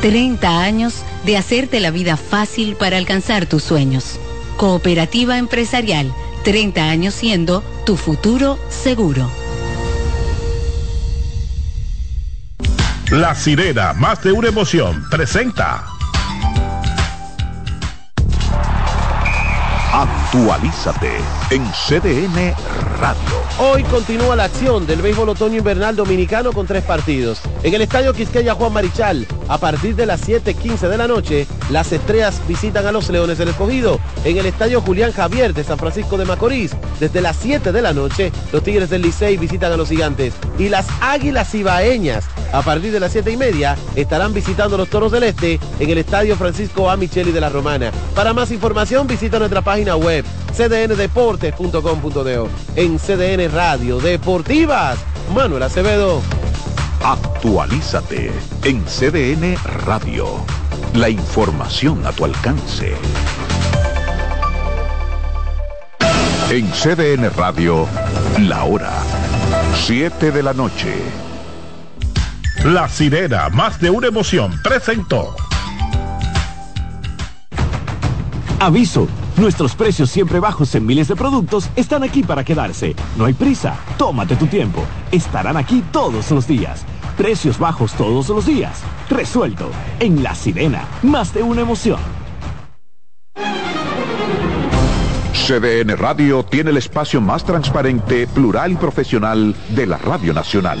30 años de hacerte la vida fácil para alcanzar tus sueños. Cooperativa empresarial, 30 años siendo tu futuro seguro. La sirena, más de una emoción, presenta. Actualízate en CDN Radio. Hoy continúa la acción del béisbol otoño invernal dominicano con tres partidos. En el estadio Quisqueya Juan Marichal, a partir de las 7:15 de la noche, las estrellas visitan a los Leones del Escogido. En el estadio Julián Javier de San Francisco de Macorís, desde las 7 de la noche, los Tigres del Licey visitan a los Gigantes. Y las Águilas Ibaeñas, a partir de las 7 y media, estarán visitando los Toros del Este en el estadio Francisco A. Micheli de la Romana. Para más información, visita nuestra página web cdndeportes.com.de. En CDN Radio Deportivas, Manuel Acevedo. Actualízate en CDN Radio. La información a tu alcance. En CDN Radio, la hora 7 de la noche. La sirena, más de una emoción, presentó. Aviso. Nuestros precios siempre bajos en miles de productos están aquí para quedarse. No hay prisa. Tómate tu tiempo. Estarán aquí todos los días. Precios bajos todos los días. Resuelto. En La Sirena. Más de una emoción. CDN Radio tiene el espacio más transparente, plural y profesional de la Radio Nacional.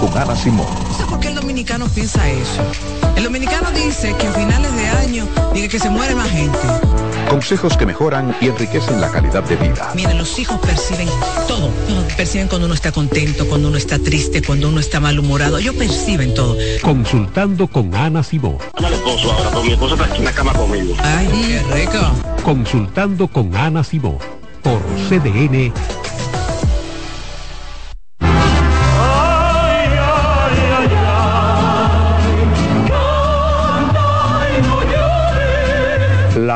Con Ana Simón. No sé por qué el dominicano piensa eso. El dominicano dice que a finales de año dice que se muere más gente. Consejos que mejoran y enriquecen la calidad de vida. Miren, los hijos perciben todo. Perciben cuando uno está contento, cuando uno está triste, cuando uno está malhumorado. Ellos perciben todo. Consultando con Ana Simón. Al esposo ahora, mi esposo está aquí en la cama conmigo. Ay, qué rico. Consultando con Ana Simón. Por CDN.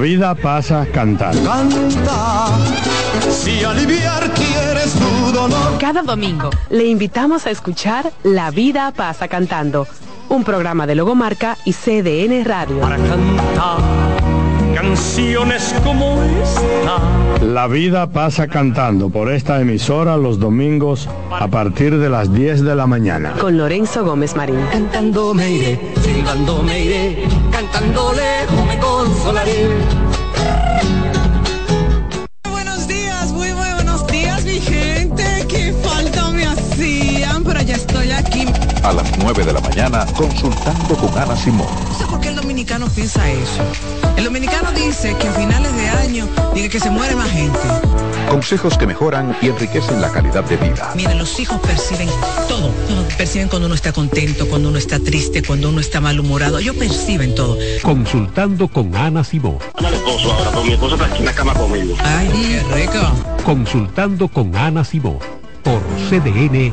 Vida pasa cantando. Canta, si aliviar quieres tu dolor. Cada domingo le invitamos a escuchar La vida pasa cantando, un programa de Logomarca y CDN Radio. Para cantar canciones como esta. La vida pasa cantando por esta emisora los domingos a partir de las 10 de la mañana. Con Lorenzo Gómez Marín. Cantando me iré, silbando me iré, cantando lejos me consolaré. Buenos días, muy, muy buenos días, mi gente. Qué falta me hacían, pero ya estoy aquí. A las 9 de la mañana, consultando con Ana Simón. No sé por qué el dominicano piensa eso. El dominicano dice que a finales de año dice que se muere más gente. Consejos que mejoran y enriquecen la calidad de vida. Mira, los hijos perciben todo. Perciben cuando uno está contento, cuando uno está triste, cuando uno está malhumorado. Ellos perciben todo. Consultando con Ana Simón. Al esposo ahora, pero mi esposa está aquí en la cama conmigo. Ay, qué rico. Consultando con Ana Simón por CDN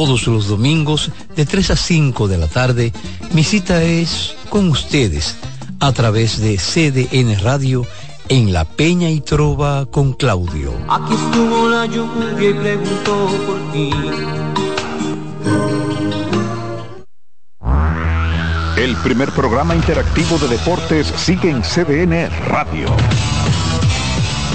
Todos los domingos de 3 a 5 de la tarde, mi cita es con ustedes a través de CDN Radio en La Peña y Trova con Claudio. Aquí estuvo la lluvia y preguntó por ti. El primer programa interactivo de deportes sigue en CDN Radio.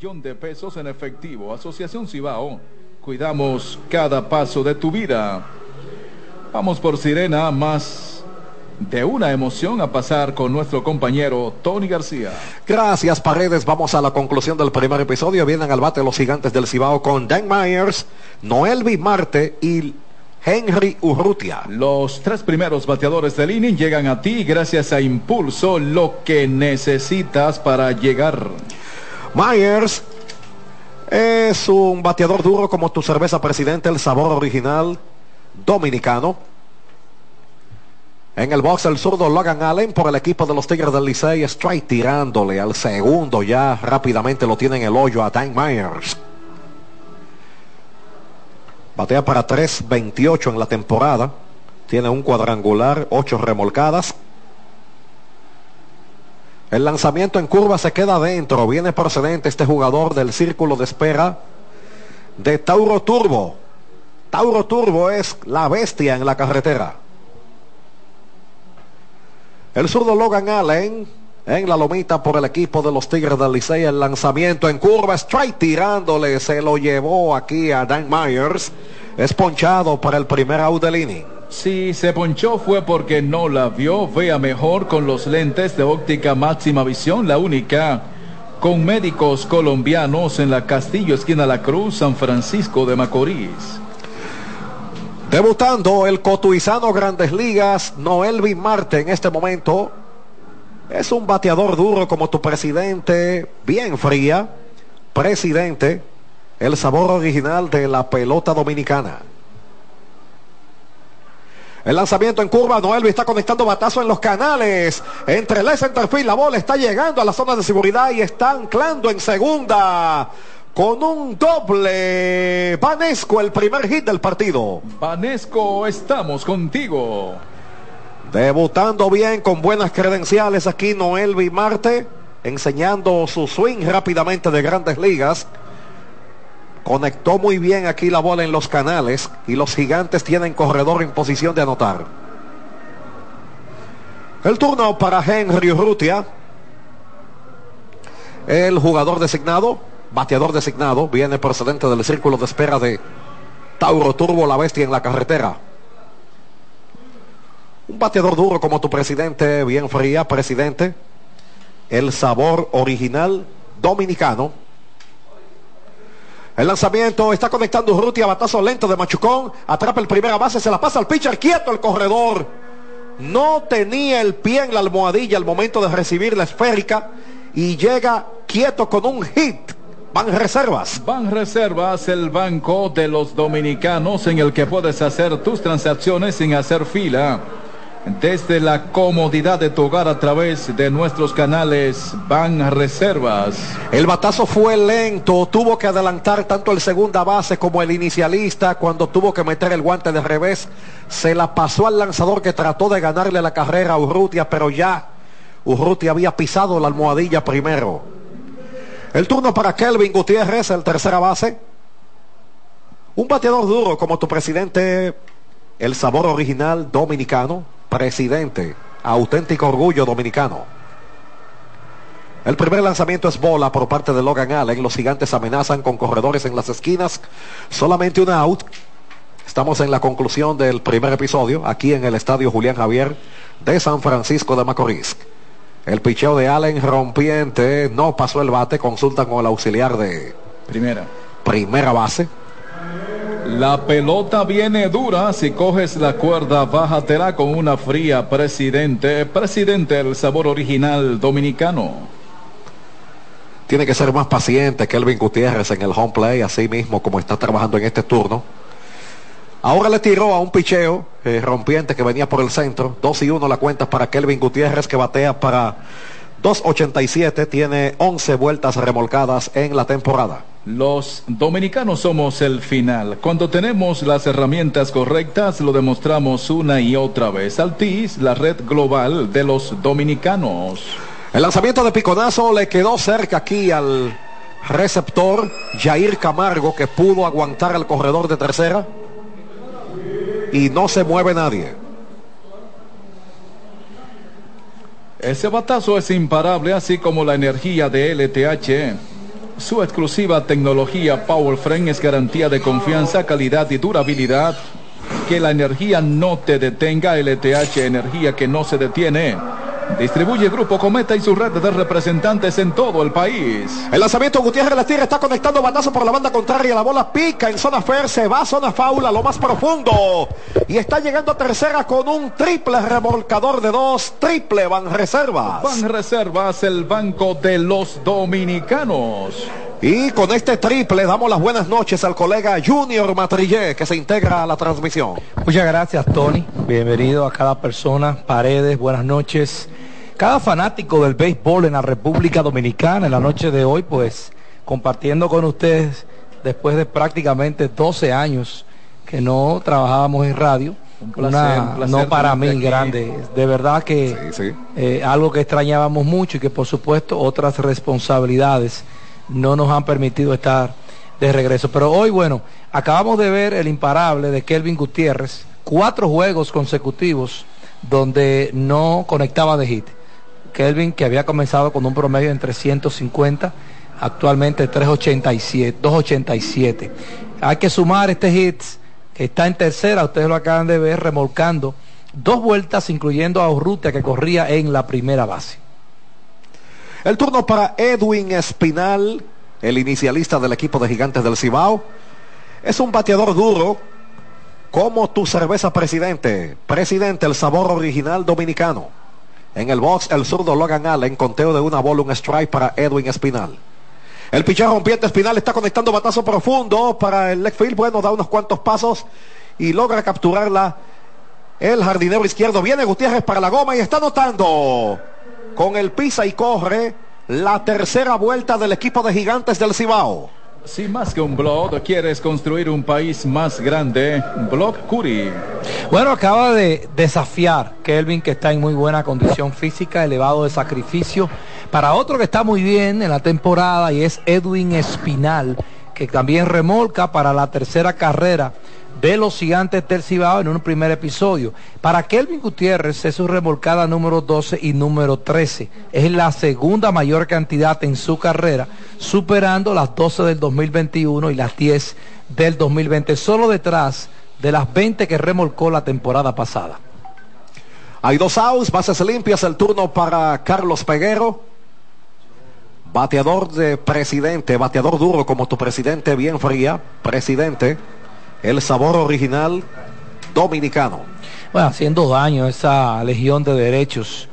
millón de pesos en efectivo. Asociación Cibao, cuidamos cada paso de tu vida. Vamos por Sirena, más de una emoción a pasar con nuestro compañero Tony García. Gracias, Paredes. Vamos a la conclusión del primer episodio. Vienen al bate los gigantes del Cibao con Dan Myers, Noel Marte y Henry Urrutia. Los tres primeros bateadores del inning llegan a ti gracias a Impulso, lo que necesitas para llegar. Myers es un bateador duro como tu cerveza presidente, el sabor original dominicano. En el box el zurdo Logan Allen por el equipo de los Tigres del Licey. Strike tirándole al segundo ya rápidamente lo tiene en el hoyo a Dan Myers. Batea para 3.28 en la temporada. Tiene un cuadrangular, 8 remolcadas. El lanzamiento en curva se queda adentro. Viene procedente este jugador del círculo de espera de Tauro Turbo. Tauro Turbo es la bestia en la carretera. El zurdo Logan Allen en la lomita por el equipo de los Tigres del Licey. El lanzamiento en curva, strike tirándole, se lo llevó aquí a Dan Myers. Es ponchado para el primer out del inning. Si se ponchó fue porque no la vio. Vea mejor con los lentes de óptica máxima visión, la única. Con médicos colombianos en la Castillo, esquina La Cruz, San Francisco de Macorís. Debutando el cotuizano Grandes Ligas, Noel Marte en este momento. Es un bateador duro como tu presidente, bien fría. Presidente, el sabor original de la pelota dominicana. El lanzamiento en curva, Noelvi está conectando batazo en los canales. Entre el centerfield, la bola está llegando a la zona de seguridad y está anclando en segunda. Con un doble. Vanesco, el primer hit del partido. Vanesco, estamos contigo. Debutando bien, con buenas credenciales aquí Noelvi Marte. Enseñando su swing rápidamente de grandes ligas. Conectó muy bien aquí la bola en los canales y los gigantes tienen corredor en posición de anotar. El turno para Henry Urrutia. El jugador designado, bateador designado, viene procedente del círculo de espera de Tauro Turbo, la bestia en la carretera. Un bateador duro como tu presidente, bien fría, presidente. El sabor original dominicano el lanzamiento está conectando Urrutia, batazo lento de Machucón. Atrapa el primera base, se la pasa al pitcher, quieto el corredor. No tenía el pie en la almohadilla al momento de recibir la esférica y llega quieto con un hit. Van Reservas. Van Reservas, el banco de los dominicanos en el que puedes hacer tus transacciones sin hacer fila desde la comodidad de tu hogar a través de nuestros canales Van Reservas. El batazo fue lento, tuvo que adelantar tanto el segunda base como el inicialista cuando tuvo que meter el guante de revés. Se la pasó al lanzador que trató de ganarle la carrera a Urrutia, pero ya Urruti había pisado la almohadilla primero. El turno para Kelvin Gutiérrez, el tercera base. Un bateador duro como tu presidente, el sabor original dominicano, presidente, auténtico orgullo dominicano. El primer lanzamiento es bola por parte de Logan Allen. Los gigantes amenazan con corredores en las esquinas. Solamente un out. Estamos en la conclusión del primer episodio, aquí en el estadio Julián Javier de San Francisco de Macorís. El picheo de Allen rompiente no pasó el bate. Consultan con el auxiliar de Primera. primera base. La pelota viene dura. Si coges la cuerda, bájatela con una fría, presidente. Presidente, el sabor original dominicano. Tiene que ser más paciente que Elvin Gutiérrez en el home play, así mismo como está trabajando en este turno. Ahora le tiró a un picheo eh, rompiente que venía por el centro. 2 y 1 la cuenta para Kelvin Gutiérrez que batea para 2.87. Tiene 11 vueltas remolcadas en la temporada. Los dominicanos somos el final. Cuando tenemos las herramientas correctas, lo demostramos una y otra vez. Altis, la red global de los dominicanos. El lanzamiento de piconazo le quedó cerca aquí al receptor Jair Camargo que pudo aguantar al corredor de tercera y no se mueve nadie. Ese batazo es imparable, así como la energía de LTH. Su exclusiva tecnología Power Frame es garantía de confianza, calidad y durabilidad. Que la energía no te detenga, LTH, energía que no se detiene. Distribuye Grupo Cometa y su red de representantes en todo el país. El lanzamiento Gutiérrez la tierra está conectando batazo por la banda contraria. La bola pica en zona fair, se va a zona faula, lo más profundo. Y está llegando a tercera con un triple remolcador de dos. Triple Van Reservas. Van Reservas, el banco de los dominicanos. Y con este triple damos las buenas noches al colega Junior Matrillé que se integra a la transmisión. Muchas gracias Tony, bienvenido a cada persona, Paredes, buenas noches. Cada fanático del béisbol en la República Dominicana en la noche de hoy, pues compartiendo con ustedes después de prácticamente 12 años que no trabajábamos en radio. Un placer, Una- un placer no para mí aquí. grande, de verdad que eh, algo que extrañábamos mucho y que por supuesto otras responsabilidades no nos han permitido estar de regreso. Pero hoy, bueno, acabamos de ver el imparable de Kelvin Gutiérrez, cuatro juegos consecutivos donde no conectaba de hit. Kelvin que había comenzado con un promedio en 350, actualmente 387, 287. Hay que sumar este hit que está en tercera, ustedes lo acaban de ver, remolcando dos vueltas, incluyendo a Urrutia que corría en la primera base. El turno para Edwin Espinal, el inicialista del equipo de Gigantes del Cibao. Es un bateador duro, como tu cerveza presidente. Presidente, el sabor original dominicano. En el box, el zurdo Logan Allen, conteo de una bola, un strike para Edwin Espinal. El pitcher rompiente Espinal está conectando batazo profundo para el left field. Bueno, da unos cuantos pasos y logra capturarla. El jardinero izquierdo viene Gutiérrez para la goma y está anotando con el pisa y corre la tercera vuelta del equipo de gigantes del Cibao. Si más que un blog quieres construir un país más grande, Blog Curi. Bueno, acaba de desafiar Kelvin, que está en muy buena condición física, elevado de sacrificio. Para otro que está muy bien en la temporada y es Edwin Espinal, que también remolca para la tercera carrera de los gigantes del Cibao en un primer episodio. Para Kelvin Gutiérrez es su remolcada número 12 y número 13. Es la segunda mayor cantidad en su carrera, superando las 12 del 2021 y las 10 del 2020, solo detrás de las 20 que remolcó la temporada pasada. Hay dos outs, bases limpias, el turno para Carlos Peguero. Bateador de presidente, bateador duro como tu presidente bien fría, presidente, el sabor original dominicano. Bueno, haciendo daño esa legión de derechos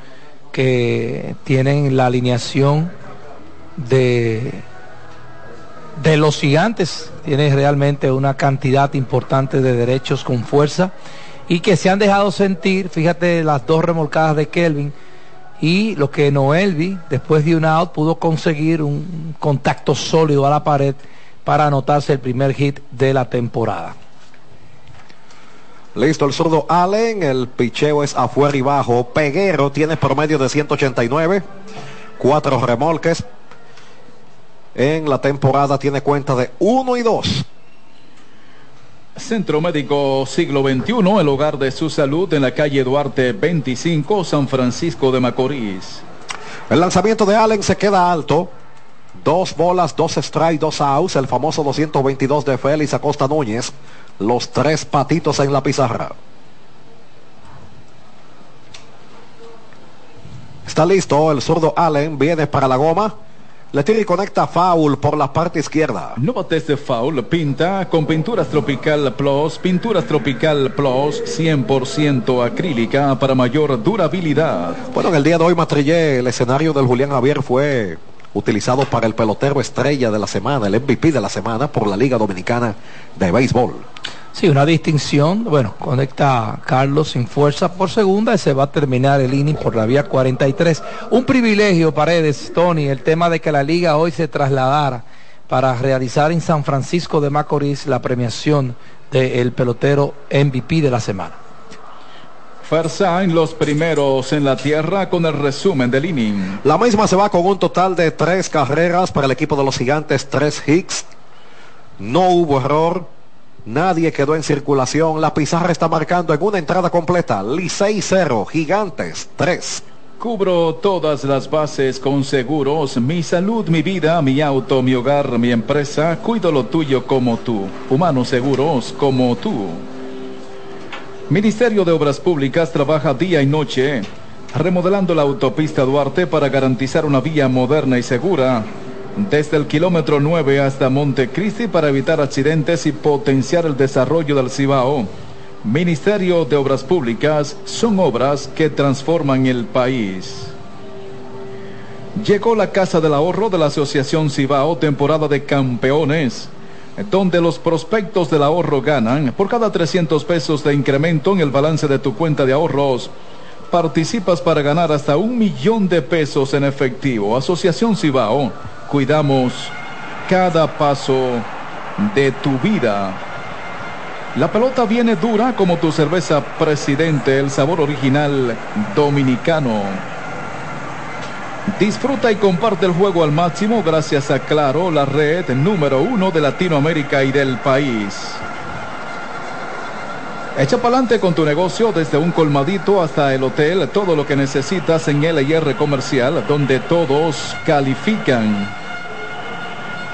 que tienen la alineación de, de los gigantes. Tiene realmente una cantidad importante de derechos con fuerza y que se han dejado sentir, fíjate las dos remolcadas de Kelvin y lo que Noelvi, después de un out, pudo conseguir un contacto sólido a la pared para anotarse el primer hit de la temporada. Listo el zurdo Allen, el picheo es afuera y bajo. Peguero tiene promedio de 189, cuatro remolques. En la temporada tiene cuenta de 1 y 2. Centro Médico Siglo XXI, el hogar de su salud en la calle Duarte 25, San Francisco de Macorís. El lanzamiento de Allen se queda alto. Dos bolas, dos strikes, dos outs. El famoso 222 de Félix Acosta Núñez. Los tres patitos en la pizarra. Está listo el zurdo Allen. Viene para la goma. Le tira y conecta foul por la parte izquierda. No bates de foul, pinta con Pinturas Tropical Plus, Pinturas Tropical Plus 100% acrílica para mayor durabilidad. Bueno, en el día de hoy, Matrillé, el escenario del Julián Javier fue utilizado para el pelotero estrella de la semana, el MVP de la semana por la Liga Dominicana de Béisbol. Sí, una distinción. Bueno, conecta Carlos sin fuerza por segunda y se va a terminar el inning por la vía 43. Un privilegio, Paredes, Tony, el tema de que la liga hoy se trasladara para realizar en San Francisco de Macorís la premiación del pelotero MVP de la semana. en los primeros en la tierra con el resumen del inning. La misma se va con un total de tres carreras para el equipo de los gigantes, tres hits. No hubo error. Nadie quedó en circulación. La pizarra está marcando en una entrada completa. Licey 0, Gigantes 3. Cubro todas las bases con seguros. Mi salud, mi vida, mi auto, mi hogar, mi empresa. Cuido lo tuyo como tú. Humanos seguros como tú. Ministerio de Obras Públicas trabaja día y noche remodelando la autopista Duarte para garantizar una vía moderna y segura desde el kilómetro 9 hasta Montecristi para evitar accidentes y potenciar el desarrollo del Cibao. Ministerio de Obras Públicas son obras que transforman el país. Llegó la Casa del Ahorro de la Asociación Cibao, temporada de campeones, donde los prospectos del ahorro ganan por cada 300 pesos de incremento en el balance de tu cuenta de ahorros. Participas para ganar hasta un millón de pesos en efectivo. Asociación Cibao cuidamos cada paso de tu vida. La pelota viene dura como tu cerveza presidente, el sabor original dominicano. Disfruta y comparte el juego al máximo gracias a Claro, la red número uno de Latinoamérica y del país. Echa para adelante con tu negocio desde un colmadito hasta el hotel, todo lo que necesitas en LIR Comercial, donde todos califican.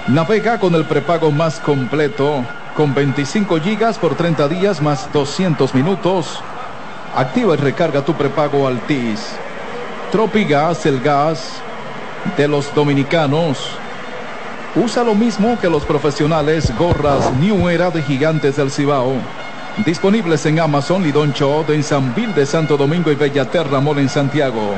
Navega con el prepago más completo, con 25 gigas por 30 días más 200 minutos. Activa y recarga tu prepago Altis. Tropigas, el gas de los dominicanos. Usa lo mismo que los profesionales gorras New Era de Gigantes del Cibao. Disponibles en Amazon, Lidoncho, en San Vil de Santo Domingo y Bellaterra Mall en Santiago.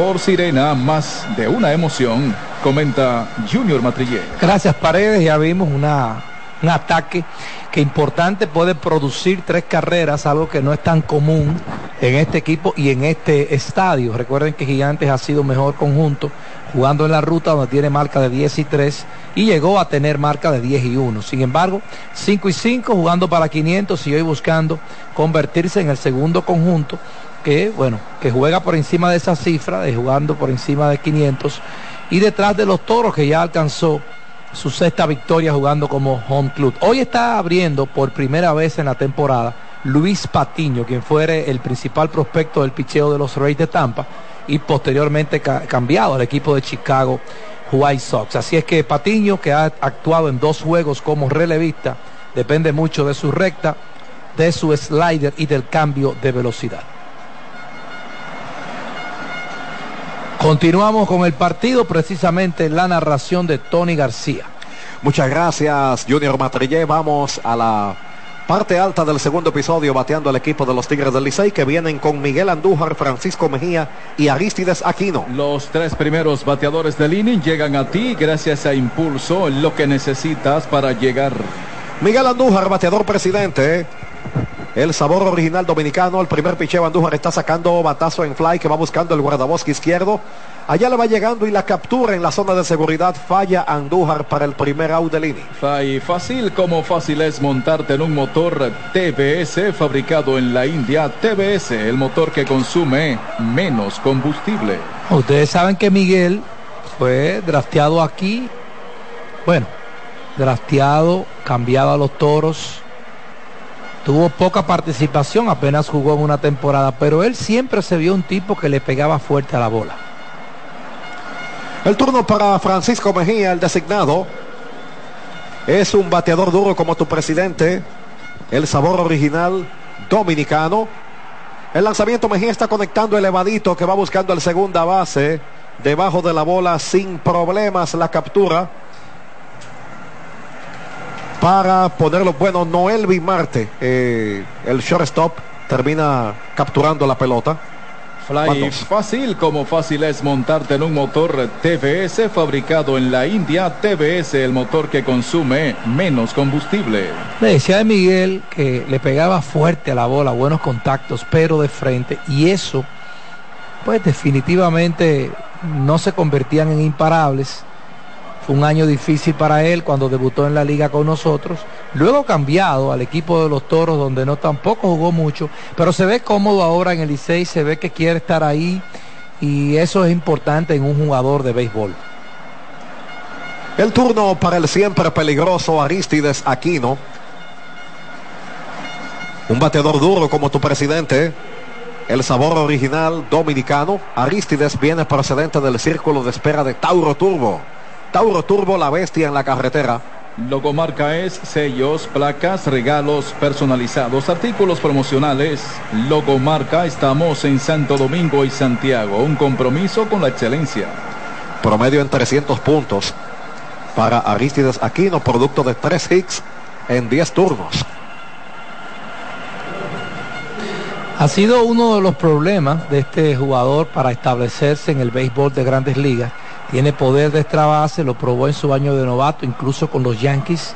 Por Sirena, más de una emoción, comenta Junior Matrillé. Gracias Paredes, ya vimos una, un ataque que importante puede producir tres carreras, algo que no es tan común en este equipo y en este estadio. Recuerden que Gigantes ha sido mejor conjunto jugando en la ruta donde tiene marca de 10 y 3 y llegó a tener marca de 10 y 1. Sin embargo, 5 y 5 jugando para 500 y hoy buscando convertirse en el segundo conjunto que, bueno, que juega por encima de esa cifra, de jugando por encima de 500 y detrás de los toros que ya alcanzó su sexta victoria jugando como home club. Hoy está abriendo por primera vez en la temporada Luis Patiño, quien fuere el principal prospecto del picheo de los Reyes de Tampa y posteriormente cambiado al equipo de Chicago White Sox. Así es que Patiño, que ha actuado en dos juegos como relevista, depende mucho de su recta, de su slider y del cambio de velocidad. Continuamos con el partido, precisamente la narración de Tony García. Muchas gracias, Junior Matrillé. Vamos a la parte alta del segundo episodio bateando al equipo de los Tigres del Licey que vienen con Miguel Andújar, Francisco Mejía y Aristides Aquino. Los tres primeros bateadores del inning llegan a ti gracias a Impulso, lo que necesitas para llegar. Miguel Andújar, bateador presidente. El sabor original dominicano. El primer picheo Andújar está sacando batazo en fly que va buscando el guardabosque izquierdo. Allá le va llegando y la captura en la zona de seguridad. Falla Andújar para el primer out de línea. Fácil como fácil es montarte en un motor TBS fabricado en la India. TBS, el motor que consume menos combustible. Ustedes saben que Miguel fue drafteado aquí. Bueno, drafteado, cambiado a los toros. Tuvo poca participación, apenas jugó en una temporada, pero él siempre se vio un tipo que le pegaba fuerte a la bola. El turno para Francisco Mejía, el designado. Es un bateador duro como tu presidente. El sabor original dominicano. El lanzamiento Mejía está conectando elevadito que va buscando el segunda base. Debajo de la bola sin problemas la captura. Para ponerlo bueno, Noel Bimarte, eh, el shortstop, termina capturando la pelota. Fly fácil como fácil es montarte en un motor TBS fabricado en la India. TBS, el motor que consume menos combustible. Le decía de Miguel que le pegaba fuerte a la bola, buenos contactos, pero de frente. Y eso, pues definitivamente no se convertían en imparables. Fue un año difícil para él cuando debutó en la liga con nosotros. Luego cambiado al equipo de los toros donde no tampoco jugó mucho, pero se ve cómodo ahora en el Licey, se ve que quiere estar ahí y eso es importante en un jugador de béisbol. El turno para el siempre peligroso Aristides Aquino. Un bateador duro como tu presidente. El sabor original dominicano. Aristides viene procedente del círculo de espera de Tauro Turbo. Tauro Turbo, la bestia en la carretera. Logomarca es sellos, placas, regalos personalizados, artículos promocionales. Logomarca, estamos en Santo Domingo y Santiago. Un compromiso con la excelencia. Promedio en 300 puntos para Aristides Aquino, producto de 3 hits en 10 turnos. Ha sido uno de los problemas de este jugador para establecerse en el béisbol de grandes ligas. Tiene poder de extra base, lo probó en su año de novato, incluso con los Yankees.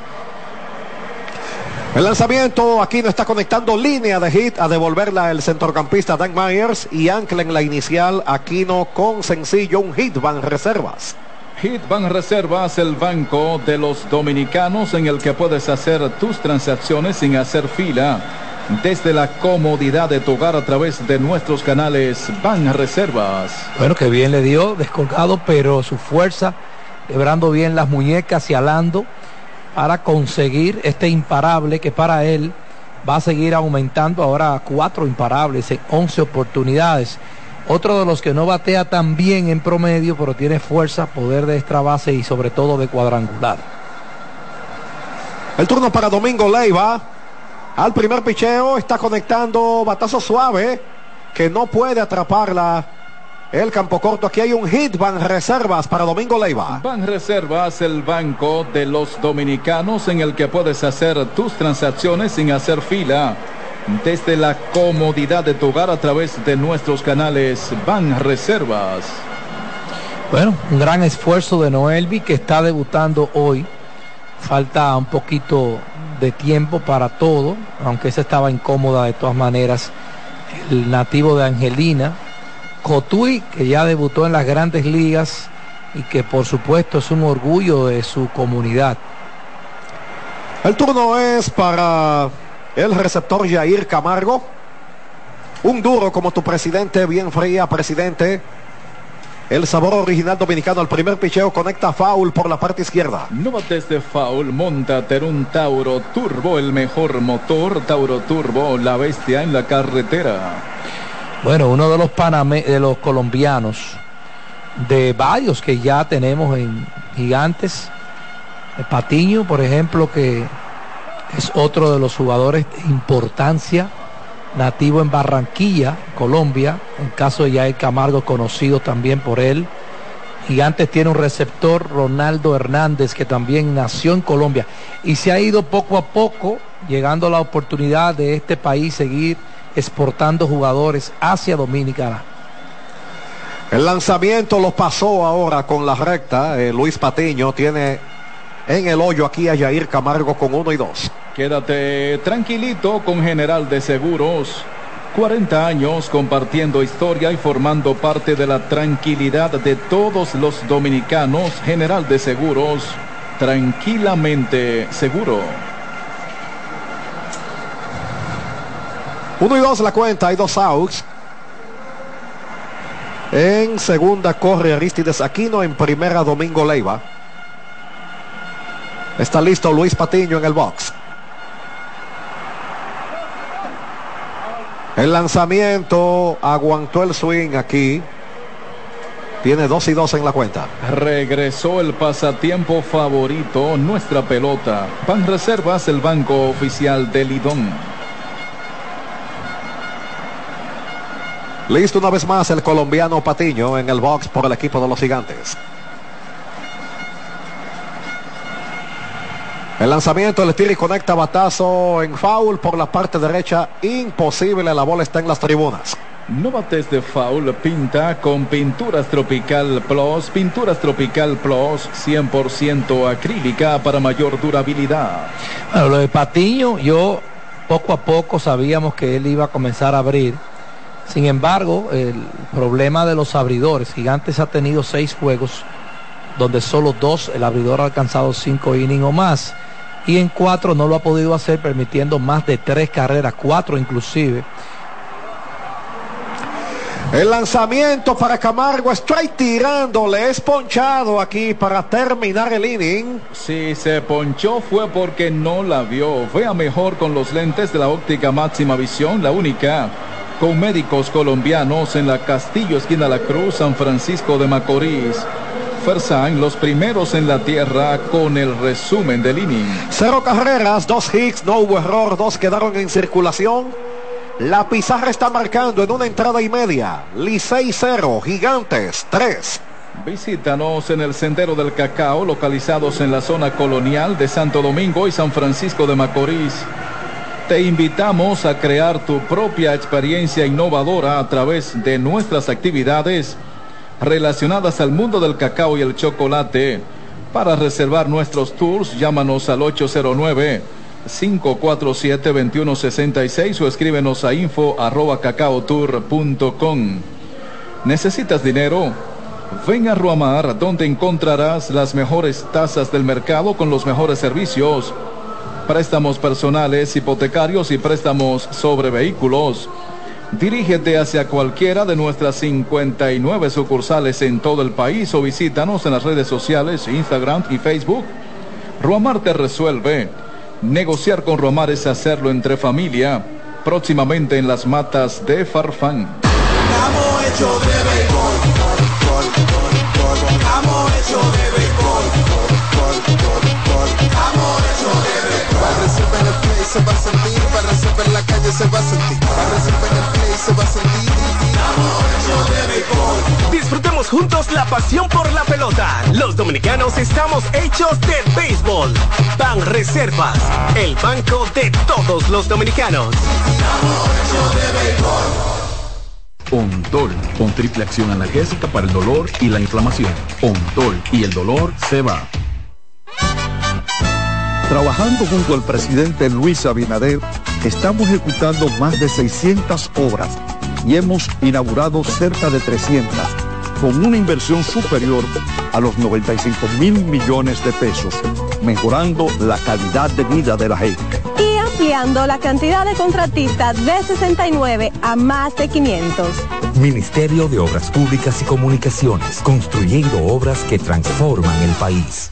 El lanzamiento aquí no está conectando línea de hit a devolverla el centrocampista Dan Myers y ancla en la inicial Aquino con sencillo un hit van reservas. Hit Van Reservas, el banco de los dominicanos en el que puedes hacer tus transacciones sin hacer fila. Desde la comodidad de tu hogar a través de nuestros canales Van Reservas. Bueno, que bien le dio, descolgado, pero su fuerza, quebrando bien las muñecas y alando para conseguir este imparable que para él va a seguir aumentando ahora a cuatro imparables en 11 oportunidades. Otro de los que no batea tan bien en promedio, pero tiene fuerza, poder de extra base y sobre todo de cuadrangular. El turno para Domingo Leiva. Al primer picheo está conectando batazo suave que no puede atraparla. El campo corto, aquí hay un hit, van reservas para Domingo Leiva. Van Reservas, el banco de los dominicanos en el que puedes hacer tus transacciones sin hacer fila. Desde la comodidad de tu hogar a través de nuestros canales Van Reservas. Bueno, un gran esfuerzo de Noelvi que está debutando hoy. Falta un poquito de tiempo para todo, aunque esa estaba incómoda de todas maneras. El nativo de Angelina, Cotuí, que ya debutó en las grandes ligas y que por supuesto es un orgullo de su comunidad. El turno es para el receptor Jair Camargo. Un duro como tu presidente, bien fría, presidente. El sabor original dominicano al primer picheo conecta foul por la parte izquierda. No bates de foul, montate en un Tauro Turbo, el mejor motor. Tauro Turbo, la bestia en la carretera. Bueno, uno de los paname de los colombianos, de varios que ya tenemos en gigantes. Patiño, por ejemplo, que es otro de los jugadores de importancia, nativo en Barranquilla, Colombia, en caso de Yael Camargo, conocido también por él. Gigantes tiene un receptor, Ronaldo Hernández, que también nació en Colombia y se ha ido poco a poco, llegando la oportunidad de este país seguir exportando jugadores hacia Dominicana. El lanzamiento lo pasó ahora con la recta. Eh, Luis Patiño tiene en el hoyo aquí a Yair Camargo con uno y dos. Quédate tranquilito con General de Seguros. 40 años compartiendo historia y formando parte de la tranquilidad de todos los dominicanos. General de Seguros, tranquilamente seguro. Uno y dos la cuenta, hay dos outs. En segunda corre Aristides Aquino, en primera Domingo Leiva. Está listo Luis Patiño en el box. El lanzamiento aguantó el swing aquí. Tiene dos y dos en la cuenta. Regresó el pasatiempo favorito, nuestra pelota. Pan Reservas, el banco oficial de Lidón. Listo una vez más el colombiano Patiño en el box por el equipo de los gigantes. El lanzamiento, el estilo y conecta batazo en foul por la parte derecha. Imposible, la bola está en las tribunas. No bates de foul, pinta con Pinturas Tropical Plus. Pinturas Tropical Plus 100% acrílica para mayor durabilidad. Bueno, lo de Patiño, yo poco a poco sabíamos que él iba a comenzar a abrir. Sin embargo, el problema de los abridores, Gigantes ha tenido seis juegos donde solo dos, el abridor ha alcanzado cinco innings o más. Y en cuatro no lo ha podido hacer, permitiendo más de tres carreras, cuatro inclusive. El lanzamiento para Camargo, strike tirando, le es ponchado aquí para terminar el inning. Si se ponchó fue porque no la vio. Vea mejor con los lentes de la óptica máxima visión, la única. Con médicos colombianos en la Castillo Esquina La Cruz, San Francisco de Macorís. Fersan, los primeros en la tierra con el resumen del inning. Cero carreras, dos hits, no hubo error, dos quedaron en circulación. La pizarra está marcando en una entrada y media. Licey 0, Gigantes 3. Visítanos en el Sendero del Cacao, localizados en la zona colonial de Santo Domingo y San Francisco de Macorís. Te invitamos a crear tu propia experiencia innovadora a través de nuestras actividades relacionadas al mundo del cacao y el chocolate. Para reservar nuestros tours, llámanos al 809-547-2166 o escríbenos a info arroba. ¿Necesitas dinero? Ven a Ruamar, donde encontrarás las mejores tasas del mercado con los mejores servicios. Préstamos personales, hipotecarios y préstamos sobre vehículos. Dirígete hacia cualquiera de nuestras 59 sucursales en todo el país o visítanos en las redes sociales, Instagram y Facebook. Ruamar te resuelve. Negociar con Ruamar es hacerlo entre familia. Próximamente en las matas de Farfán. se va a sentir, para resolver la calle se va a sentir, Disfrutemos juntos la pasión por la pelota. Los dominicanos estamos hechos de béisbol. Ban Reservas, el banco de todos los dominicanos. Ondol, con triple acción analgésica para el dolor y la inflamación. Ondol y el dolor se va. Trabajando junto al presidente Luis Abinader, estamos ejecutando más de 600 obras y hemos inaugurado cerca de 300, con una inversión superior a los 95 mil millones de pesos, mejorando la calidad de vida de la gente. Y ampliando la cantidad de contratistas de 69 a más de 500. Ministerio de Obras Públicas y Comunicaciones, construyendo obras que transforman el país.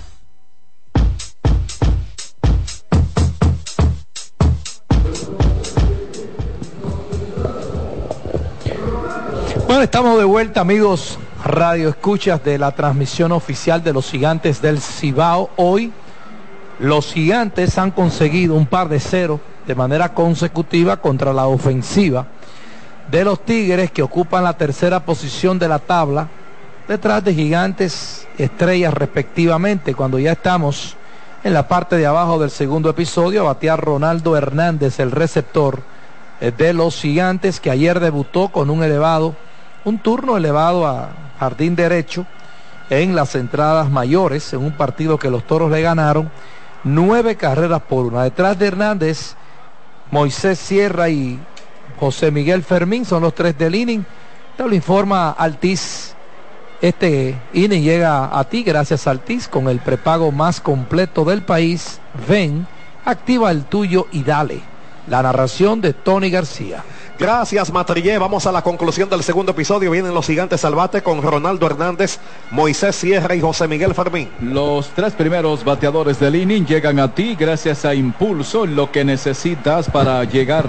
Estamos de vuelta, amigos Radio Escuchas de la transmisión oficial de los gigantes del Cibao. Hoy los gigantes han conseguido un par de cero de manera consecutiva contra la ofensiva de los Tigres que ocupan la tercera posición de la tabla detrás de gigantes estrellas respectivamente. Cuando ya estamos en la parte de abajo del segundo episodio, batea Ronaldo Hernández, el receptor de los gigantes que ayer debutó con un elevado un turno elevado a jardín derecho en las entradas mayores, en un partido que los toros le ganaron nueve carreras por una. Detrás de Hernández, Moisés Sierra y José Miguel Fermín son los tres del inning. Te lo informa Altiz. Este inning llega a ti gracias a Altiz con el prepago más completo del país. Ven, activa el tuyo y dale. La narración de Tony García. Gracias, Matrillé. Vamos a la conclusión del segundo episodio. Vienen los gigantes Salvate con Ronaldo Hernández, Moisés Sierra y José Miguel Fermín. Los tres primeros bateadores del inning llegan a ti gracias a Impulso, lo que necesitas para llegar.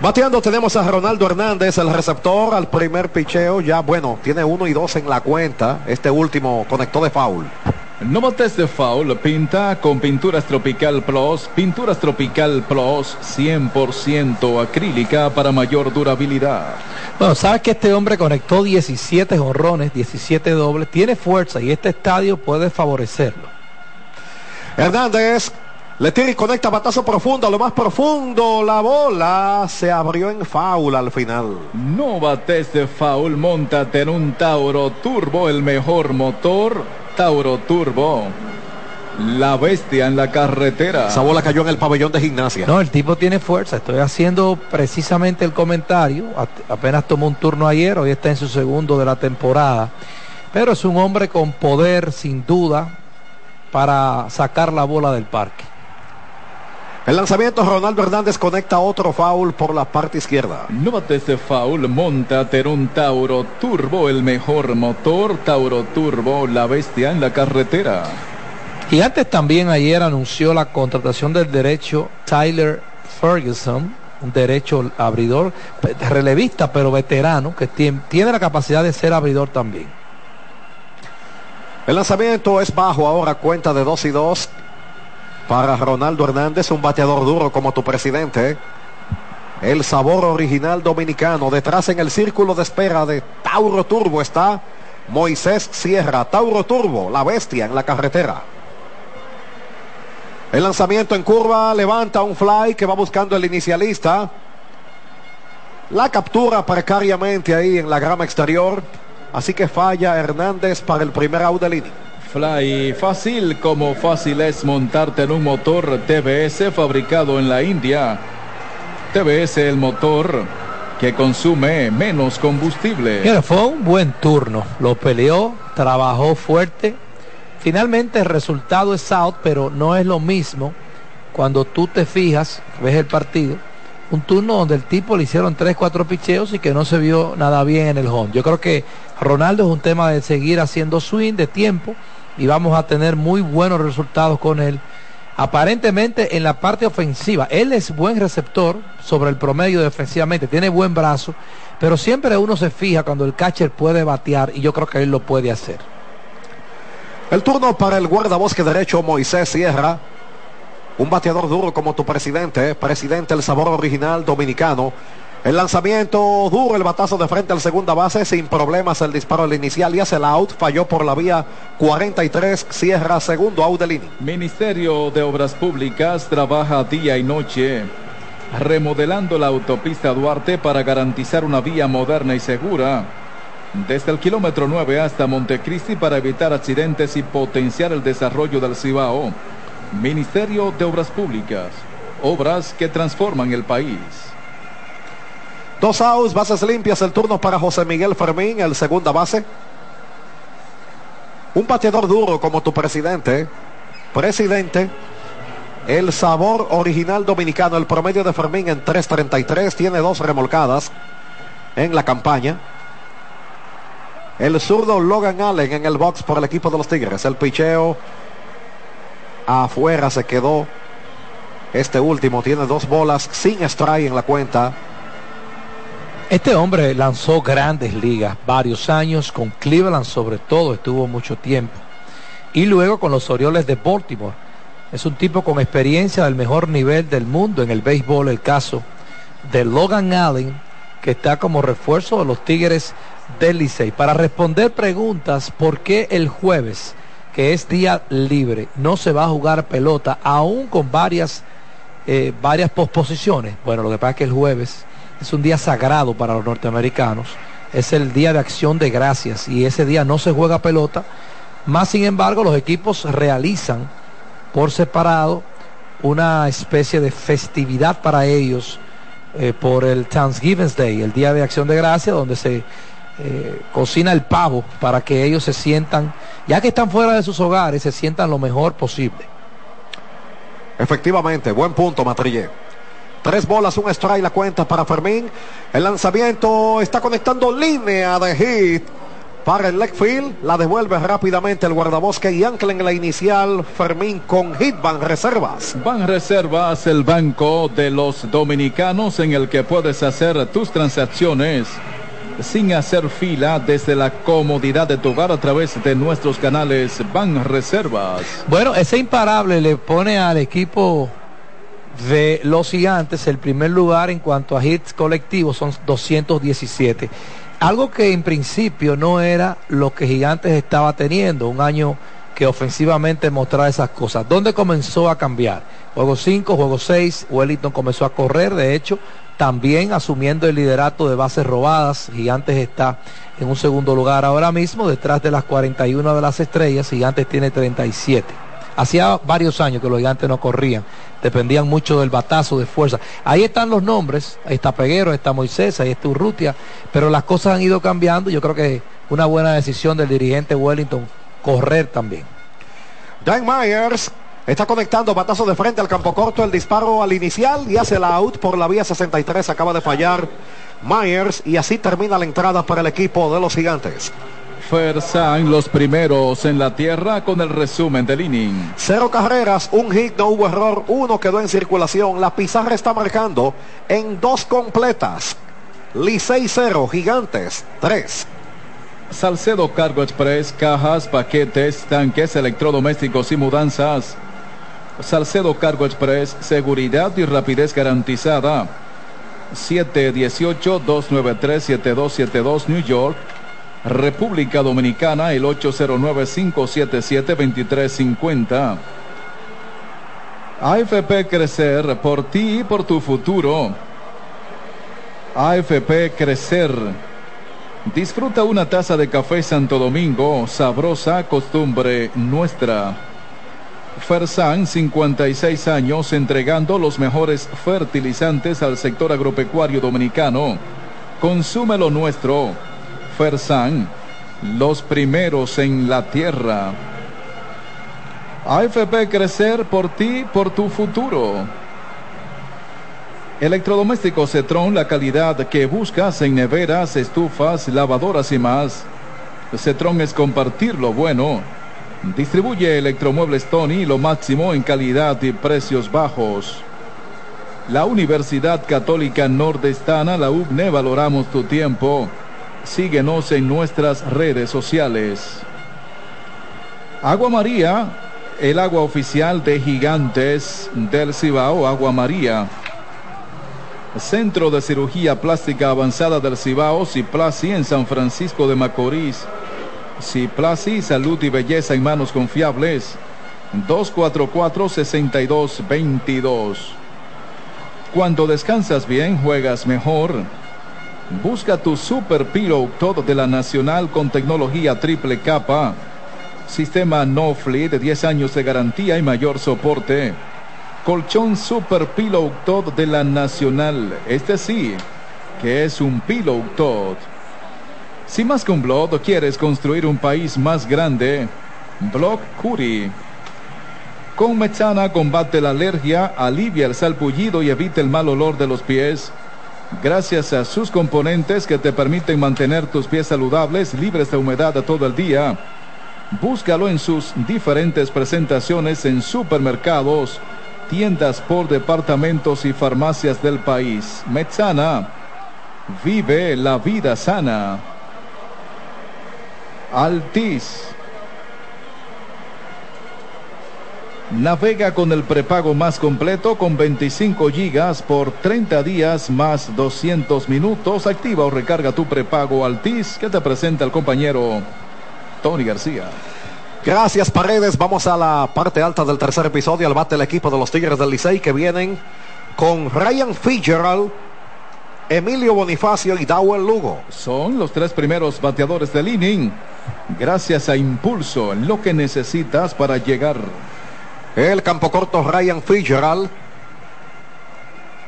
Bateando tenemos a Ronaldo Hernández, el receptor al primer picheo. Ya, bueno, tiene uno y dos en la cuenta. Este último conectó de foul. No botes de foul, pinta con Pinturas Tropical Plus. Pinturas Tropical Plus 100% acrílica para mayor durabilidad. Bueno, sabes que este hombre conectó 17 honrones, 17 dobles, tiene fuerza y este estadio puede favorecerlo. Hernández le tira y conecta batazo profundo, a lo más profundo. La bola se abrió en foul al final. No bates de foul, montate en un Tauro Turbo, el mejor motor. Tauro Turbo. La bestia en la carretera. Esa bola cayó en el pabellón de gimnasia. No, el tipo tiene fuerza. Estoy haciendo precisamente el comentario. Apenas tomó un turno ayer, hoy está en su segundo de la temporada. Pero es un hombre con poder, sin duda, para sacar la bola del parque. El lanzamiento, Ronaldo Hernández conecta otro foul por la parte izquierda. No bates de foul, montate un Tauro Turbo, el mejor motor. Tauro Turbo, la bestia en la carretera. Gigantes también ayer anunció la contratación del derecho Tyler Ferguson, un derecho abridor, relevista pero veterano, que tiene, tiene la capacidad de ser abridor también. El lanzamiento es bajo ahora, cuenta de 2 y 2 para Ronaldo Hernández, un bateador duro como tu presidente. El sabor original dominicano. Detrás en el círculo de espera de Tauro Turbo está Moisés Sierra. Tauro Turbo, la bestia en la carretera. El lanzamiento en curva levanta un fly que va buscando el inicialista. La captura precariamente ahí en la grama exterior. Así que falla Hernández para el primer out del inning. Fly fácil como fácil es montarte en un motor TBS fabricado en la India. TBS el motor que consume menos combustible. Mira, fue un buen turno. Lo peleó, trabajó fuerte. Finalmente el resultado es out, pero no es lo mismo cuando tú te fijas, ves el partido, un turno donde el tipo le hicieron 3, 4 picheos y que no se vio nada bien en el home. Yo creo que Ronaldo es un tema de seguir haciendo swing de tiempo y vamos a tener muy buenos resultados con él. Aparentemente en la parte ofensiva, él es buen receptor sobre el promedio defensivamente, tiene buen brazo, pero siempre uno se fija cuando el catcher puede batear y yo creo que él lo puede hacer. El turno para el guardabosque derecho Moisés Sierra, un bateador duro como tu presidente, presidente el sabor original dominicano. El lanzamiento duro, el batazo de frente al segunda base, sin problemas el disparo al inicial y hace el out, falló por la vía 43, cierra segundo out del. Ministerio de Obras Públicas trabaja día y noche remodelando la autopista Duarte para garantizar una vía moderna y segura. Desde el kilómetro 9 hasta Montecristi para evitar accidentes y potenciar el desarrollo del Cibao. Ministerio de Obras Públicas. Obras que transforman el país. Dos outs, bases limpias, el turno para José Miguel Fermín, el segunda base. Un bateador duro como tu presidente. Presidente, el sabor original dominicano, el promedio de Fermín en 3.33, tiene dos remolcadas en la campaña. El zurdo Logan Allen en el box por el equipo de los Tigres. El picheo afuera se quedó. Este último tiene dos bolas sin strike en la cuenta. Este hombre lanzó grandes ligas, varios años, con Cleveland sobre todo, estuvo mucho tiempo. Y luego con los Orioles de Baltimore. Es un tipo con experiencia del mejor nivel del mundo en el béisbol, el caso de Logan Allen, que está como refuerzo de los Tigres del Licey. Para responder preguntas, ¿por qué el jueves, que es día libre, no se va a jugar pelota, aún con varias, eh, varias posposiciones? Bueno, lo que pasa es que el jueves es un día sagrado para los norteamericanos, es el día de acción de gracias y ese día no se juega pelota, más sin embargo los equipos realizan por separado una especie de festividad para ellos eh, por el Thanksgiving Day, el Día de Acción de Gracia, donde se eh, cocina el pavo para que ellos se sientan, ya que están fuera de sus hogares, se sientan lo mejor posible. Efectivamente, buen punto, Matrillé. Tres bolas, un strike la cuenta para Fermín. El lanzamiento está conectando línea de hit para el leg field. La devuelve rápidamente el guardabosque y ancla en la inicial Fermín con hit van reservas. Van reservas, el banco de los dominicanos en el que puedes hacer tus transacciones sin hacer fila desde la comodidad de tu hogar a través de nuestros canales Van Reservas. Bueno, ese imparable le pone al equipo de los gigantes el primer lugar en cuanto a hits colectivos son 217. Algo que en principio no era lo que Gigantes estaba teniendo, un año que ofensivamente mostraba esas cosas. ¿Dónde comenzó a cambiar? Juego 5, juego 6, Wellington comenzó a correr, de hecho, también asumiendo el liderato de bases robadas. Gigantes está en un segundo lugar ahora mismo, detrás de las 41 de las estrellas, Gigantes tiene 37. Hacía varios años que los gigantes no corrían, dependían mucho del batazo de fuerza. Ahí están los nombres, ahí está Peguero, ahí está Moisés, ahí está Urrutia, pero las cosas han ido cambiando. Yo creo que una buena decisión del dirigente Wellington correr también. Dan Myers está conectando batazo de frente al campo corto, el disparo al inicial y hace la out por la vía 63. Acaba de fallar Myers y así termina la entrada para el equipo de los gigantes. Fersan los primeros en la tierra con el resumen del inning. Cero carreras, un hit, no hubo error, uno quedó en circulación. La pizarra está marcando en dos completas. Licey 0, Gigantes 3. Salcedo Cargo Express, cajas, paquetes, tanques, electrodomésticos y mudanzas. Salcedo Cargo Express, seguridad y rapidez garantizada. 718-293-7272 New York. República Dominicana, el 809-577-2350. AFP Crecer, por ti y por tu futuro. AFP Crecer. Disfruta una taza de café Santo Domingo, sabrosa costumbre nuestra. Fersan, 56 años, entregando los mejores fertilizantes al sector agropecuario dominicano. Consume lo nuestro. Los primeros en la tierra. AFP Crecer por ti, por tu futuro. Electrodomésticos Cetron, la calidad que buscas en neveras, estufas, lavadoras y más. Cetron es compartir lo bueno. Distribuye electromuebles Tony, lo máximo en calidad y precios bajos. La Universidad Católica Nordestana, la UBNE, valoramos tu tiempo. Síguenos en nuestras redes sociales. Agua María, el agua oficial de gigantes del Cibao, Agua María. Centro de Cirugía Plástica Avanzada del Cibao, Ciplasi en San Francisco de Macorís. Ciplasi, salud y belleza en manos confiables. 244-6222. Cuando descansas bien, juegas mejor. Busca tu Super Pillow todo de la Nacional con tecnología triple capa. Sistema No Fleet de 10 años de garantía y mayor soporte. Colchón Super Pillow Todd de la Nacional. Este sí, que es un Pillow Todd. Si más que un blog quieres construir un país más grande, Block Curi. Con Mechana combate la alergia, alivia el salpullido y evita el mal olor de los pies. Gracias a sus componentes que te permiten mantener tus pies saludables, libres de humedad todo el día. Búscalo en sus diferentes presentaciones en supermercados, tiendas por departamentos y farmacias del país. Metzana, vive la vida sana. Altis. Navega con el prepago más completo con 25 gigas por 30 días más 200 minutos. Activa o recarga tu prepago Altis que te presenta el compañero Tony García. Gracias Paredes. Vamos a la parte alta del tercer episodio. Al bate el equipo de los Tigres del Licey que vienen con Ryan Fitzgerald, Emilio Bonifacio y Dawel Lugo. Son los tres primeros bateadores del inning. Gracias a Impulso, lo que necesitas para llegar. El campo corto Ryan Fitzgerald.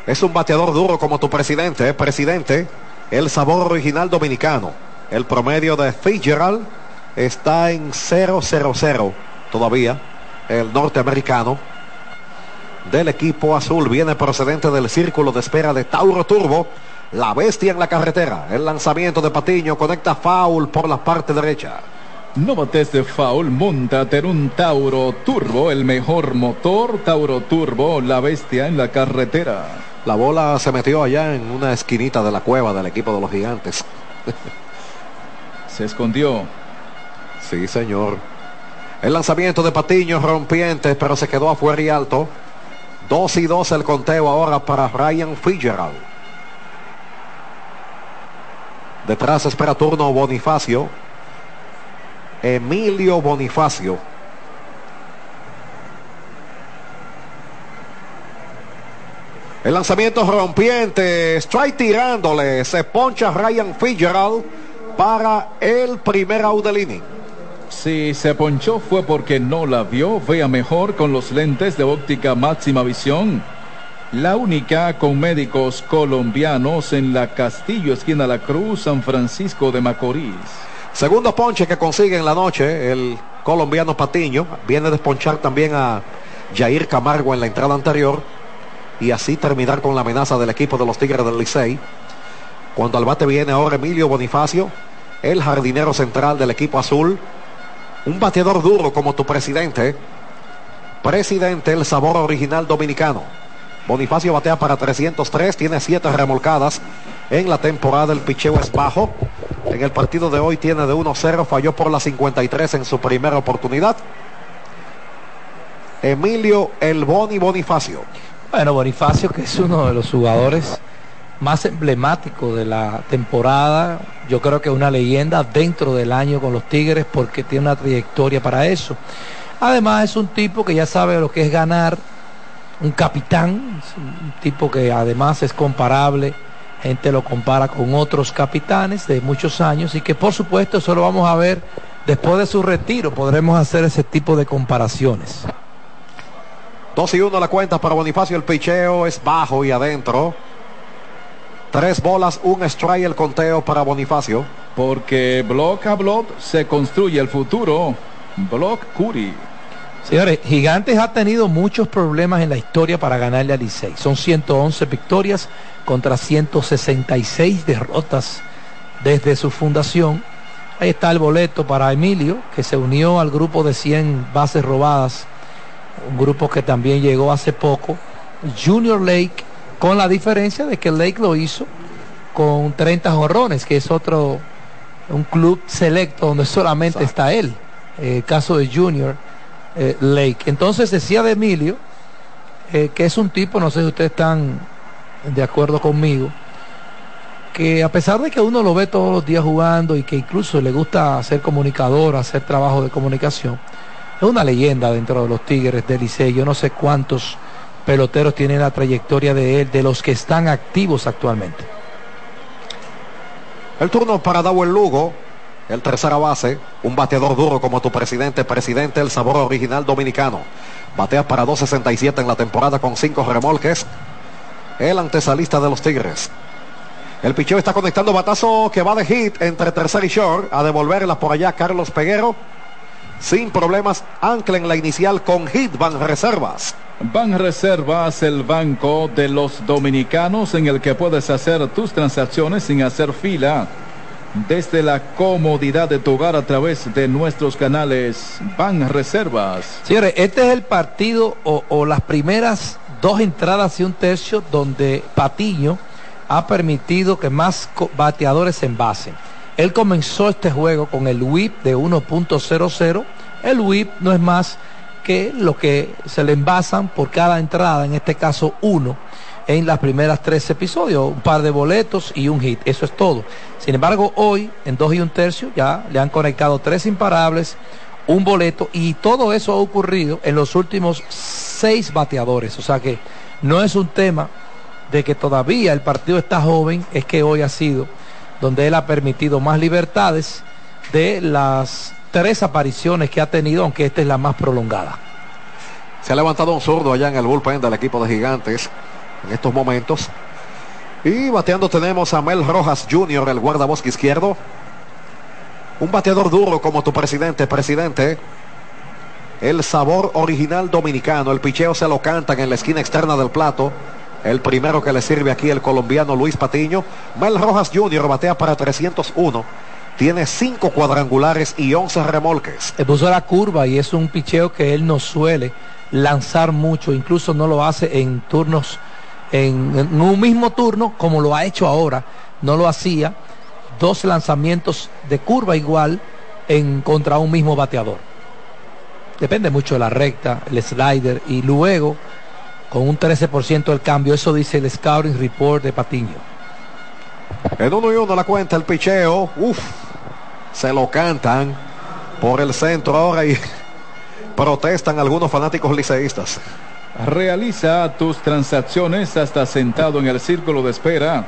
Es un bateador duro como tu presidente, ¿eh? presidente. El sabor original dominicano. El promedio de Fitzgerald está en 0-0-0 todavía. El norteamericano del equipo azul viene procedente del círculo de espera de Tauro Turbo. La bestia en la carretera. El lanzamiento de Patiño conecta foul por la parte derecha. No bates de foul, montate en un Tauro Turbo, el mejor motor Tauro Turbo, la bestia en la carretera. La bola se metió allá en una esquinita de la cueva del equipo de los gigantes. se escondió. Sí, señor. El lanzamiento de Patiño rompiente, pero se quedó afuera y alto. 2 y 2 el conteo ahora para Ryan Fitzgerald. Detrás espera turno Bonifacio. Emilio Bonifacio. El lanzamiento rompiente, strike tirándole, se poncha Ryan Fitzgerald para el primer out del inning. Si se ponchó fue porque no la vio, vea mejor con los lentes de óptica máxima visión. La única con médicos colombianos en la Castillo, esquina La Cruz, San Francisco de Macorís. Segundo ponche que consigue en la noche el colombiano Patiño. Viene a desponchar también a Jair Camargo en la entrada anterior. Y así terminar con la amenaza del equipo de los Tigres del Licey. Cuando al bate viene ahora Emilio Bonifacio, el jardinero central del equipo azul. Un bateador duro como tu presidente. Presidente, el sabor original dominicano. Bonifacio batea para 303, tiene 7 remolcadas en la temporada. El picheo es bajo. En el partido de hoy tiene de 1-0, falló por la 53 en su primera oportunidad. Emilio El Boni Bonifacio. Bueno, Bonifacio que es uno de los jugadores más emblemáticos de la temporada. Yo creo que una leyenda dentro del año con los Tigres porque tiene una trayectoria para eso. Además es un tipo que ya sabe lo que es ganar, un capitán, un tipo que además es comparable, gente lo compara con otros capitanes de muchos años y que por supuesto eso lo vamos a ver después de su retiro, podremos hacer ese tipo de comparaciones. 2 y 1 la cuenta para Bonifacio, el picheo es bajo y adentro. Tres bolas, un strike el conteo para Bonifacio. Porque block a block se construye el futuro. Block Curi. Señores, Gigantes ha tenido muchos problemas en la historia para ganarle a Licey. Son 111 victorias contra 166 derrotas desde su fundación. Ahí está el boleto para Emilio, que se unió al grupo de 100 bases robadas, un grupo que también llegó hace poco. Junior Lake, con la diferencia de que Lake lo hizo con 30 jorrones, que es otro, un club selecto donde solamente está él. El caso de Junior eh, Lake. Entonces decía de Emilio, eh, que es un tipo, no sé si ustedes están de acuerdo conmigo, que a pesar de que uno lo ve todos los días jugando y que incluso le gusta ser comunicador, hacer trabajo de comunicación, es una leyenda dentro de los Tigres del Licey. Yo no sé cuántos peloteros tienen la trayectoria de él, de los que están activos actualmente. El turno para Dawel Lugo, el tercera base, un bateador duro como tu presidente, presidente, el sabor original dominicano. Batea para 2.67 en la temporada con cinco remolques. El antesalista de los Tigres. El picheo está conectando batazo que va de hit entre tercer y short. A devolverla por allá Carlos Peguero. Sin problemas, anclen la inicial con hit van reservas. Van Reservas, el banco de los dominicanos en el que puedes hacer tus transacciones sin hacer fila. Desde la comodidad de tu hogar a través de nuestros canales Ban Reservas. Señores, este es el partido o, o, las primeras dos entradas y un tercio donde Patiño ha permitido que más bateadores envasen. Él comenzó este juego con el whip de 1.00. El whip no es más que lo que se le envasan por cada entrada, en este caso uno, en las primeras tres episodios, un par de boletos y un hit, eso es todo. Sin embargo, hoy, en dos y un tercio, ya le han conectado tres imparables, un boleto, y todo eso ha ocurrido en los últimos seis bateadores, o sea que no es un tema de que todavía el partido está joven, es que hoy ha sido donde él ha permitido más libertades de las tres apariciones que ha tenido, aunque esta es la más prolongada. Se ha levantado un zurdo allá en el bullpen del equipo de gigantes en estos momentos. Y bateando tenemos a Mel Rojas Jr., el guardabosque izquierdo. Un bateador duro como tu presidente, presidente. El sabor original dominicano. El picheo se lo cantan en la esquina externa del plato. El primero que le sirve aquí el colombiano Luis Patiño. Mel Rojas Jr. batea para 301. Tiene cinco cuadrangulares y 11 remolques. Le puso la curva y es un picheo que él no suele lanzar mucho. Incluso no lo hace en turnos, en un mismo turno como lo ha hecho ahora. No lo hacía. Dos lanzamientos de curva igual en contra un mismo bateador. Depende mucho de la recta, el slider y luego con un 13% del cambio. Eso dice el Scouting Report de Patiño. En uno y uno la cuenta el picheo. Uf, se lo cantan por el centro ahora y protestan algunos fanáticos liceístas. Realiza tus transacciones hasta sentado en el círculo de espera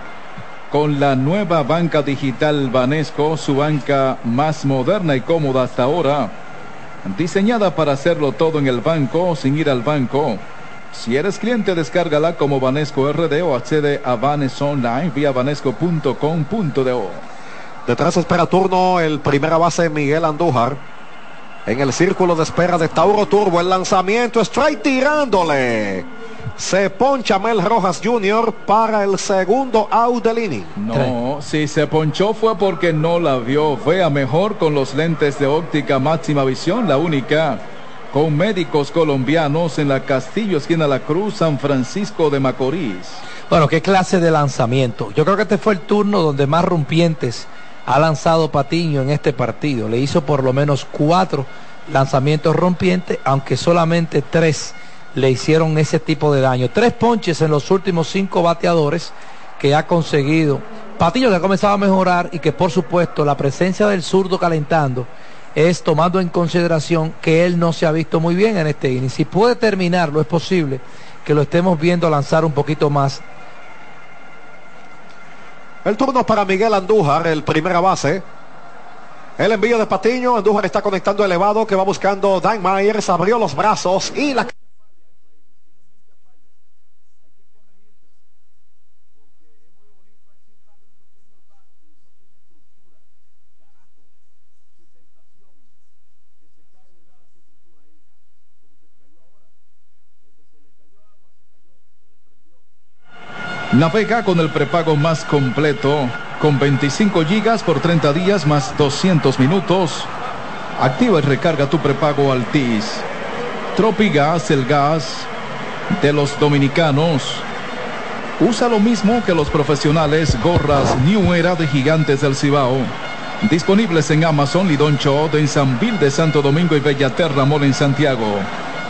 con la nueva banca digital Banesco, su banca más moderna y cómoda hasta ahora. Diseñada para hacerlo todo en el banco sin ir al banco. Si eres cliente, descárgala como Banesco RD o accede a Banes Online vía banesco.com.do. Detrás espera turno el primera base Miguel Andújar. En el círculo de espera de Tauro Turbo, el lanzamiento, strike tirándole. Se poncha Mel Rojas Jr. para el segundo out del inning. No, si se ponchó fue porque no la vio. Vea mejor con los lentes de óptica máxima visión, la única. Con médicos colombianos en la Castillo, esquina La Cruz, San Francisco de Macorís. Bueno, qué clase de lanzamiento. Yo creo que este fue el turno donde más rompientes ha lanzado Patiño en este partido. Le hizo por lo menos cuatro lanzamientos rompientes, aunque solamente tres le hicieron ese tipo de daño. Tres ponches en los últimos cinco bateadores que ha conseguido. Patiño que ha comenzado a mejorar y que por supuesto la presencia del zurdo calentando es tomando en consideración que él no se ha visto muy bien en este inning. Si puede terminarlo, es posible que lo estemos viendo lanzar un poquito más. El turno para Miguel Andújar, el primera base. El envío de Patiño, Andújar está conectando elevado que va buscando Dan Myers, abrió los brazos y la... Navega con el prepago más completo, con 25 gigas por 30 días más 200 minutos. Activa y recarga tu prepago Altis. Tropigas, el gas de los dominicanos. Usa lo mismo que los profesionales gorras New Era de Gigantes del Cibao. Disponibles en Amazon, Lidoncho, en San Bill de Santo Domingo y Bellaterra Mall en Santiago.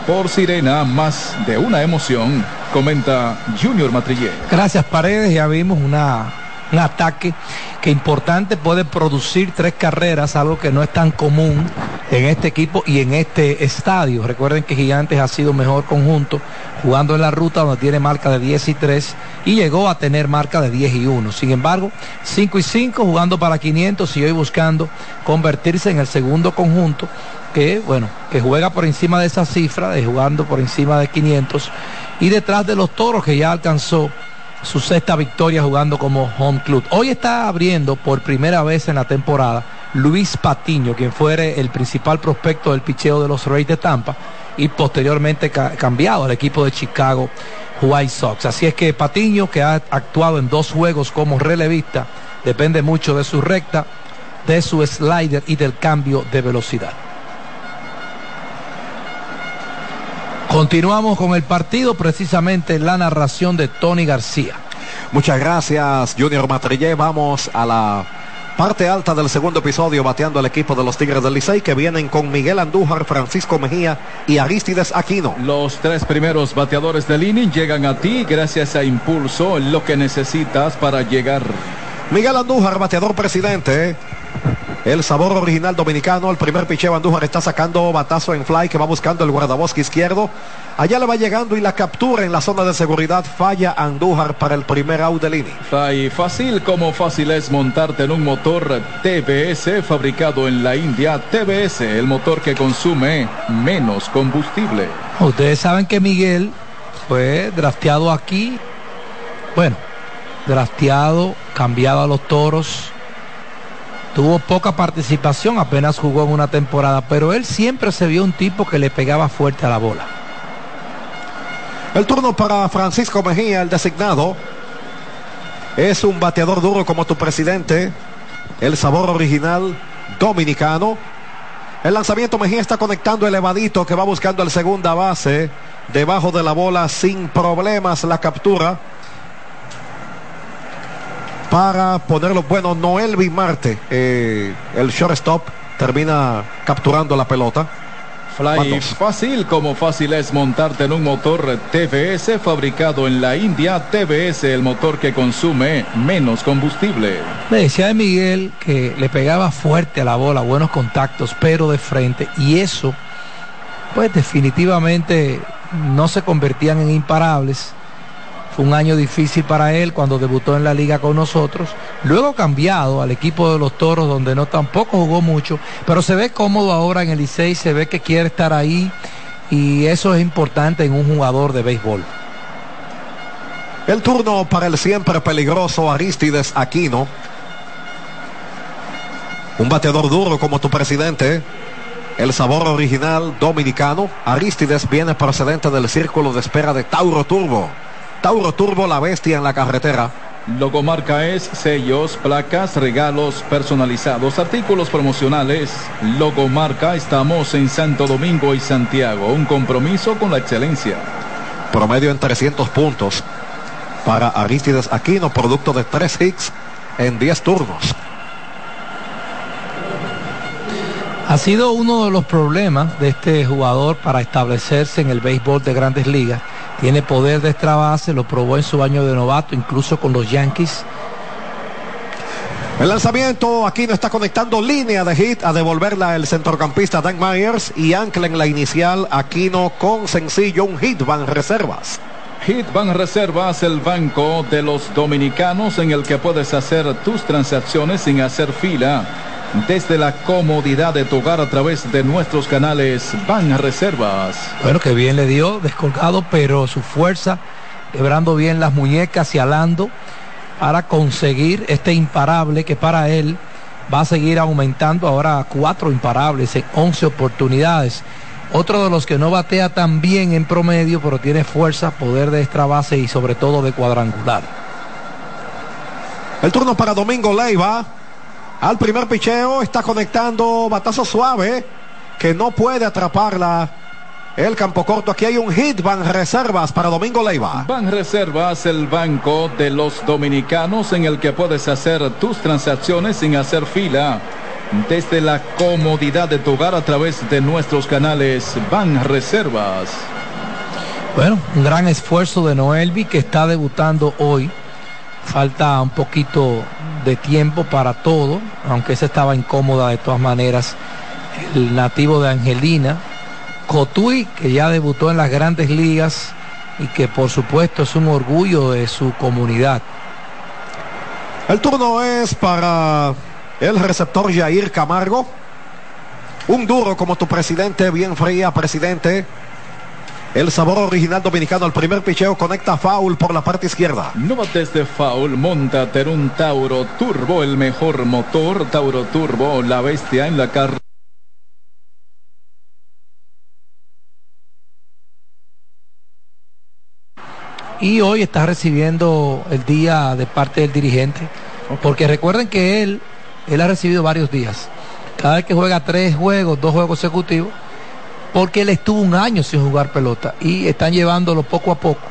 Por Sirena, más de una emoción, comenta Junior Matrillé. Gracias Paredes, ya vimos un ataque que importante puede producir tres carreras, algo que no es tan común en este equipo y en este estadio. Recuerden que Gigantes ha sido mejor conjunto jugando en la ruta donde tiene marca de 10 y 3 y llegó a tener marca de 10 y 1. Sin embargo, 5 y 5 jugando para 500 y hoy buscando convertirse en el segundo conjunto que, bueno, que juega por encima de esa cifra, de jugando por encima de 500 y detrás de los toros que ya alcanzó su sexta victoria jugando como home club. Hoy está abriendo por primera vez en la temporada Luis Patiño, quien fuere el principal prospecto del picheo de los Reyes de Tampa y posteriormente ca cambiado al equipo de Chicago White Sox. Así es que Patiño, que ha actuado en dos juegos como relevista, depende mucho de su recta, de su slider y del cambio de velocidad. Continuamos con el partido, precisamente la narración de Tony García. Muchas gracias, Junior Matrillé. Vamos a la parte alta del segundo episodio, bateando al equipo de los Tigres del Licey, que vienen con Miguel Andújar, Francisco Mejía y Aristides Aquino. Los tres primeros bateadores del inning llegan a ti gracias a Impulso, lo que necesitas para llegar. Miguel Andújar, bateador presidente. El sabor original dominicano, el primer picheo Andújar está sacando batazo en fly que va buscando el guardabosque izquierdo. Allá le va llegando y la captura en la zona de seguridad. Falla Andújar para el primer out del inning. Ay, fácil como fácil es montarte en un motor TBS fabricado en la India. TBS, el motor que consume menos combustible. Ustedes saben que Miguel fue drafteado aquí. Bueno, drafteado, cambiado a los toros. Tuvo poca participación, apenas jugó en una temporada, pero él siempre se vio un tipo que le pegaba fuerte a la bola. El turno para Francisco Mejía, el designado. Es un bateador duro como tu presidente. El sabor original dominicano. El lanzamiento Mejía está conectando elevadito que va buscando el segunda base. Debajo de la bola sin problemas la captura. Para ponerlo bueno, Noel Bimarte, eh, el shortstop, termina capturando la pelota. Fly fácil como fácil es montarte en un motor TVS fabricado en la India. TVS, el motor que consume menos combustible. Le decía de Miguel que le pegaba fuerte a la bola, buenos contactos, pero de frente. Y eso, pues definitivamente no se convertían en imparables. Fue un año difícil para él cuando debutó en la liga con nosotros. Luego cambiado al equipo de los Toros donde no tampoco jugó mucho, pero se ve cómodo ahora en el Licey, se ve que quiere estar ahí y eso es importante en un jugador de béisbol. El turno para el siempre peligroso Aristides Aquino. Un bateador duro como tu presidente. El sabor original dominicano. Aristides viene procedente del círculo de espera de Tauro Turbo. Tauro Turbo, la bestia en la carretera. Logomarca es sellos, placas, regalos personalizados, artículos promocionales. Logomarca, estamos en Santo Domingo y Santiago. Un compromiso con la excelencia. Promedio en 300 puntos para Aristides Aquino, producto de 3 hits en 10 turnos. Ha sido uno de los problemas de este jugador para establecerse en el béisbol de grandes ligas. Tiene poder de extra base, lo probó en su año de novato, incluso con los Yankees. El lanzamiento, aquí no está conectando línea de hit a devolverla el centrocampista Dan Myers y ancla en la inicial Aquino con sencillo un hit van reservas. Hit van reservas, el banco de los dominicanos en el que puedes hacer tus transacciones sin hacer fila desde la comodidad de tu hogar a través de nuestros canales Van Reservas. Bueno, que bien le dio, descolgado, pero su fuerza, quebrando bien las muñecas y alando para conseguir este imparable que para él va a seguir aumentando ahora a cuatro imparables en 11 oportunidades. Otro de los que no batea tan bien en promedio, pero tiene fuerza, poder de extra base y sobre todo de cuadrangular. El turno para Domingo Leiva. Al primer picheo está conectando batazo suave que no puede atraparla. El campo corto, aquí hay un hit, van reservas para Domingo Leiva. Van reservas, el banco de los dominicanos en el que puedes hacer tus transacciones sin hacer fila. Desde la comodidad de tu hogar a través de nuestros canales Van Reservas. Bueno, un gran esfuerzo de Noelvi que está debutando hoy. Falta un poquito de tiempo para todo, aunque esa estaba incómoda de todas maneras. El nativo de Angelina, Cotuí, que ya debutó en las grandes ligas y que por supuesto es un orgullo de su comunidad. El turno es para el receptor Jair Camargo. Un duro como tu presidente, bien fría, presidente. El sabor original dominicano, el primer picheo conecta foul por la parte izquierda. No bates de foul, montate en un Tauro Turbo, el mejor motor. Tauro Turbo, la bestia en la carrera. Y hoy está recibiendo el día de parte del dirigente. Porque recuerden que él, él ha recibido varios días. Cada vez que juega tres juegos, dos juegos consecutivos, porque él estuvo un año sin jugar pelota y están llevándolo poco a poco.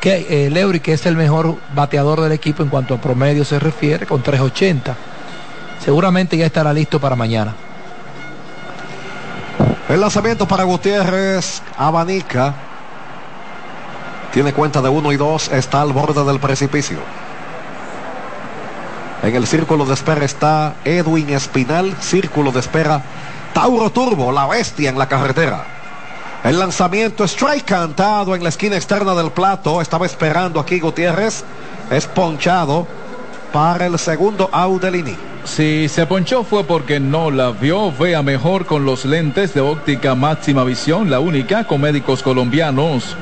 Que eh, Leury, que es el mejor bateador del equipo en cuanto a promedio se refiere, con 3.80, seguramente ya estará listo para mañana. El lanzamiento para Gutiérrez, Abanica. Tiene cuenta de 1 y 2, está al borde del precipicio. En el círculo de espera está Edwin Espinal, círculo de espera Tauro Turbo, la bestia en la carretera. El lanzamiento strike cantado en la esquina externa del plato. Estaba esperando aquí Gutiérrez. Es ponchado para el segundo out del inning. Si se ponchó fue porque no la vio. Vea mejor con los lentes de óptica máxima visión, la única con médicos colombianos.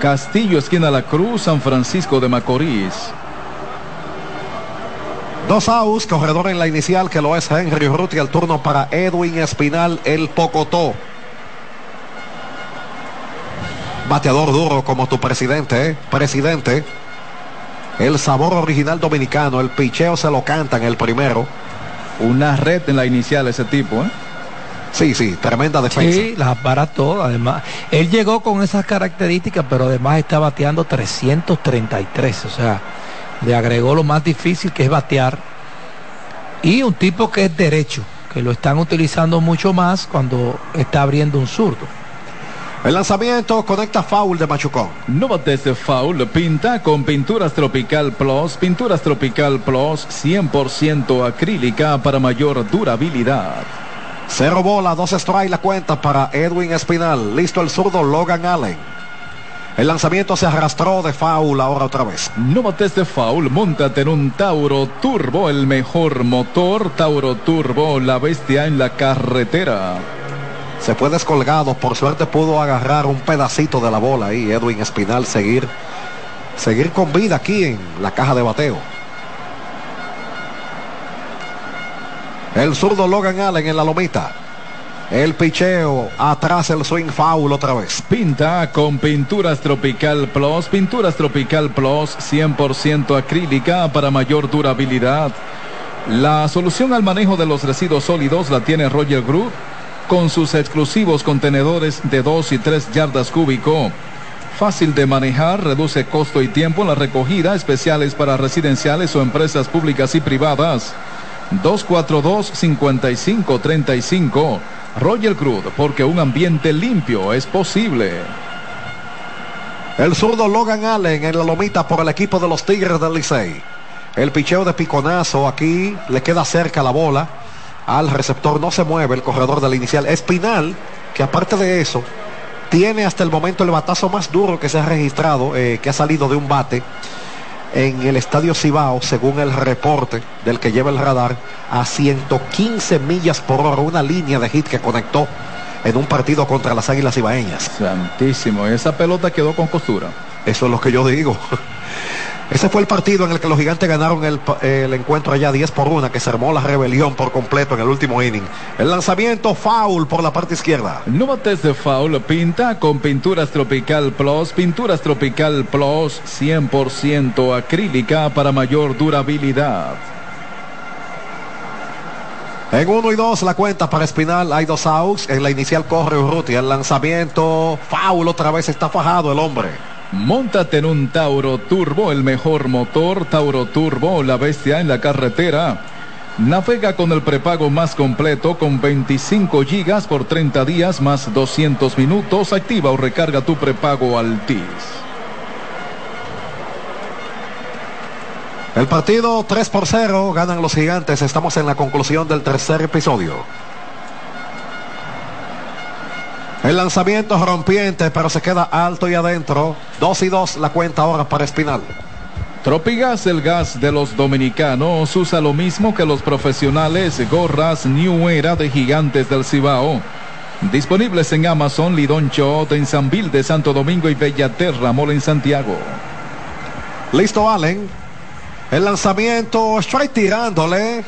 Castillo, esquina La Cruz, San Francisco de Macorís. Dos outs, corredor en la inicial que lo es Henry Ruti, el turno para Edwin Espinal, el Pocotó. Bateador duro como tu presidente, ¿eh? presidente. El sabor original dominicano, el picheo se lo canta en el primero. Una red en la inicial ese tipo, ¿eh? Sí, sí, tremenda defensa. Sí, las para todas, además. Él llegó con esas características, pero además está bateando 333, o sea, le agregó lo más difícil que es batear. Y un tipo que es derecho, que lo están utilizando mucho más cuando está abriendo un zurdo. El lanzamiento conecta foul de Machucón. No bates de foul, pinta con Pinturas Tropical Plus. Pinturas Tropical Plus 100% acrílica para mayor durabilidad. Cero bola, dos strike la cuenta para Edwin Espinal. Listo el zurdo Logan Allen. El lanzamiento se arrastró de foul ahora otra vez. No bates de foul, montate en un Tauro Turbo, el mejor motor. Tauro Turbo, la bestia en la carretera. Se fue descolgado, por suerte pudo agarrar un pedacito de la bola ahí, Edwin Espinal, seguir, seguir con vida aquí en la caja de bateo. El zurdo Logan Allen en la lomita. El picheo, atrás el swing foul otra vez. Pinta con Pinturas Tropical Plus. Pinturas Tropical Plus 100% acrílica para mayor durabilidad. La solución al manejo de los residuos sólidos la tiene Roger Group con sus exclusivos contenedores de 2 y 3 yardas cúbico. Fácil de manejar, reduce costo y tiempo en la recogida, especiales para residenciales o empresas públicas y privadas. 242-5535. Roger Cruz, porque un ambiente limpio es posible. El zurdo Logan Allen en la lomita por el equipo de los Tigres del Licey. El picheo de piconazo aquí le queda cerca la bola al receptor. No se mueve el corredor del inicial. Espinal, que aparte de eso, tiene hasta el momento el batazo más duro que se ha registrado, eh, que ha salido de un bate en el estadio Cibao, según el reporte del que lleva el radar, a 115 millas por hora, una línea de hit que conectó en un partido contra las Águilas Cibaeñas. Santísimo, esa pelota quedó con costura. Eso es lo que yo digo. Ese fue el partido en el que los gigantes ganaron el, el, encuentro allá 10 por 1, que se armó la rebelión por completo en el último inning. El lanzamiento foul por la parte izquierda. No bates de foul, pinta con Pinturas Tropical Plus. Pinturas Tropical Plus 100% acrílica para mayor durabilidad. En 1 y 2 la cuenta para Espinal, hay dos outs. En la inicial corre Urruti. El lanzamiento foul otra vez está fajado el hombre. Móntate en un Tauro Turbo, el mejor motor. Tauro Turbo, la bestia en la carretera. Navega con el prepago más completo con 25 gigas por 30 días más 200 minutos. Activa o recarga tu prepago Altis. El partido 3 por 0 ganan los gigantes. Estamos en la conclusión del tercer episodio. El lanzamiento rompiente, pero se queda alto y adentro. 2 y 2 la cuenta ahora para Espinal. Tropigas, el gas de los dominicanos, usa lo mismo que los profesionales. Gorras New Era de Gigantes del Cibao. Disponibles en Amazon, Lidón Chot, en San Vil de Santo Domingo y Bellaterra, Mole en Santiago. Listo, Allen. El lanzamiento, strike tirándole.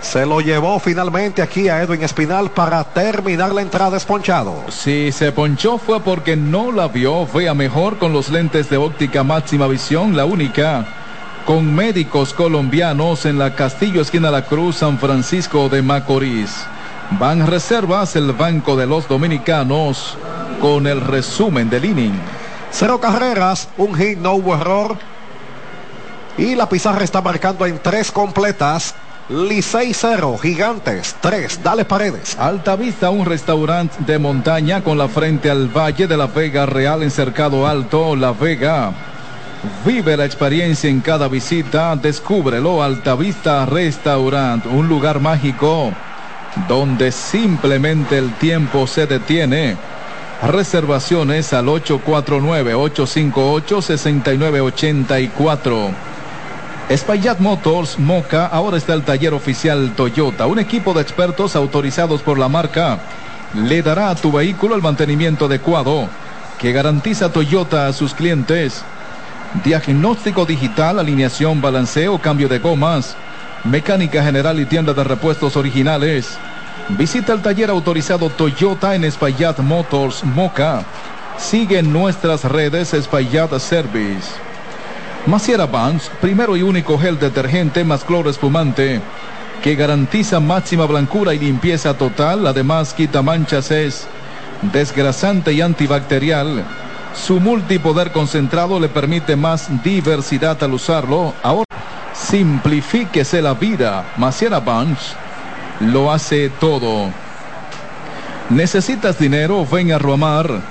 Se lo llevó finalmente aquí a Edwin Espinal para terminar la entrada esponchado. Si se ponchó fue porque no la vio. Vea mejor con los lentes de óptica máxima visión, la única. Con médicos colombianos en la Castillo Esquina La Cruz, San Francisco de Macorís. Van Reservas, el Banco de los Dominicanos, con el resumen del inning. Cero carreras, un hit, no hubo error. Y la pizarra está marcando en tres completas. Licey 0, Gigantes 3, Dale Paredes. Alta Vista, un restaurante de montaña con la frente al Valle de la Vega Real en Cercado Alto, La Vega. Vive la experiencia en cada visita, descúbrelo Alta Vista Restaurant, un lugar mágico donde simplemente el tiempo se detiene. Reservaciones al 849-858-6984. Espaillat Motors Moca ahora está el taller oficial Toyota, un equipo de expertos autorizados por la marca. Le dará a tu vehículo el mantenimiento adecuado que garantiza Toyota a sus clientes. Diagnóstico digital, alineación, balanceo, cambio de gomas, mecánica general y tienda de repuestos originales. Visita el taller autorizado Toyota en Espaillat Motors Moca. Sigue nuestras redes Espaillat Service. Maciera Vans, primero y único gel detergente más cloro espumante, que garantiza máxima blancura y limpieza total, además quita manchas es desgrasante y antibacterial. Su multipoder concentrado le permite más diversidad al usarlo. Ahora, simplifíquese la vida. Maciera Bunch lo hace todo. ¿Necesitas dinero? Ven a Romar.